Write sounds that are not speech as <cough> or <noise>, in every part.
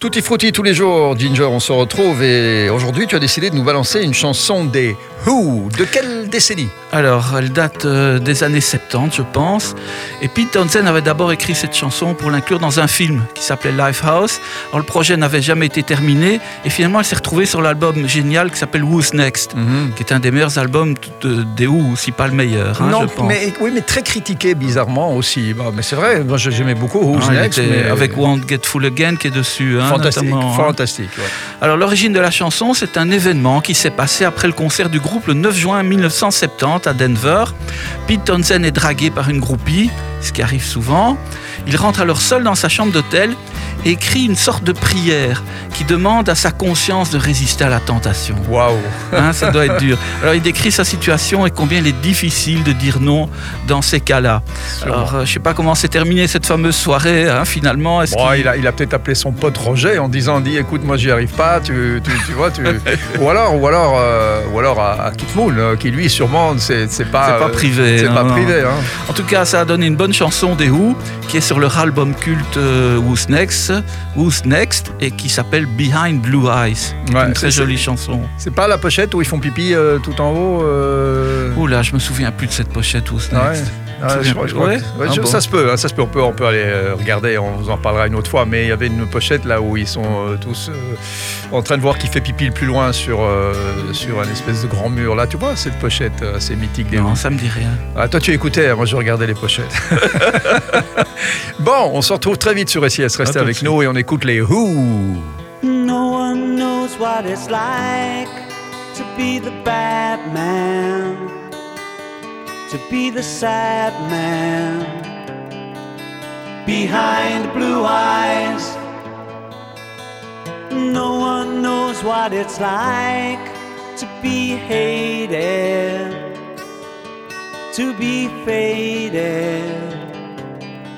Tutti frutti tous les jours, Ginger, on se retrouve et aujourd'hui tu as décidé de nous balancer une chanson des Who. De quelle décennie? Alors, elle date euh, des années 70, je pense. Et Pete Townsend avait d'abord écrit cette chanson pour l'inclure dans un film qui s'appelait Lifehouse. Alors, le projet n'avait jamais été terminé et finalement, elle s'est retrouvée sur l'album génial qui s'appelle Who's Next, Mhm. qui est un des meilleurs albums de- des Who, si pas le meilleur. hein, Non, je pense. mais oui, mais très critiqué bizarrement aussi. Bon, mais c'est vrai, moi j'aimais beaucoup Who's Ah, Next, mais avec Won't Get Full Again qui est dessus. hein, fantastique, notamment, hein. fantastique. ouais. Alors l'origine de la chanson, c'est un événement qui s'est passé après le concert du groupe le 9 juin 1970 à Denver. Pete Townsend est dragué par une groupie, ce qui arrive souvent. Il rentre alors seul dans sa chambre d'hôtel écrit une sorte de prière qui demande à sa conscience de résister à la tentation. Waouh. Hein, ça doit être dur. Alors il décrit sa situation et combien il est difficile de dire non dans ces cas-là. Alors euh, je sais pas comment s'est terminée cette fameuse soirée hein, finalement. Est-ce Bon, qu'il- il a, il a peut-être appelé son pote Roger en disant dis écoute moi j'y arrive pas tu, tu, tu vois tu... <laughs> ou alors ou alors euh, ou alors à, à Kit Moon euh, qui lui sûrement c'est pas pas euh, privé, c'est pas privé hein. En tout cas, ça a donné une bonne chanson des Who, qui est sur leur album culte Who's Next, Who's Next, et qui s'appelle Behind Blue Eyes. Ouais, une très jolie chanson. c'est pas la pochette où ils font pipi euh, tout en haut euh, Ouh là, je me souviens plus de cette pochette Who's Ouais. Next. Ah, Ça je vient crois- plus? je crois Ouais que- ouais, Ah je- bon? Ça se peut, hein, ça se peut. On peut, on peut aller euh, regarder. On vous en parlera une autre fois. Mais il y avait une pochette là où ils sont euh, tous euh, en train de voir qui fait pipi le plus loin sur sur un espèce de grand mur. Là, tu vois cette pochette assez mythique des Non, ça me dit rien. Ah, toi, tu écoutais. hein, Moi, je regardais les pochettes. <laughs> <laughs> bon, on se retrouve très vite sur SIS. Restez avec nous et on écoute les Who. No one knows what it's like to be the bad man, to be the sad man behind blue eyes. No one knows what it's like to be hated, to be faded,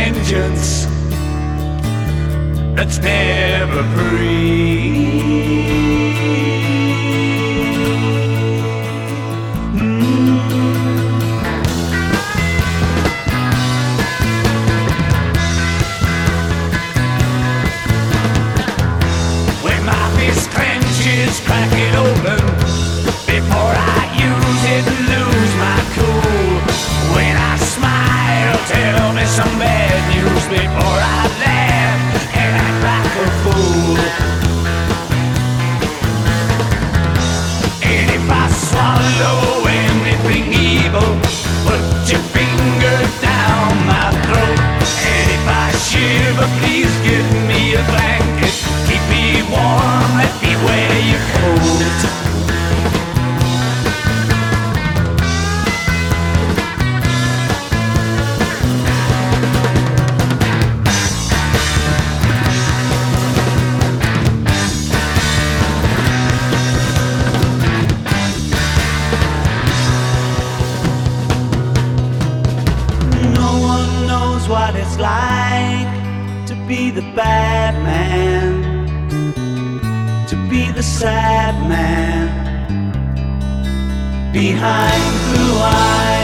vengeance that's never free. Like to be the bad man, to be the sad man behind blue eyes.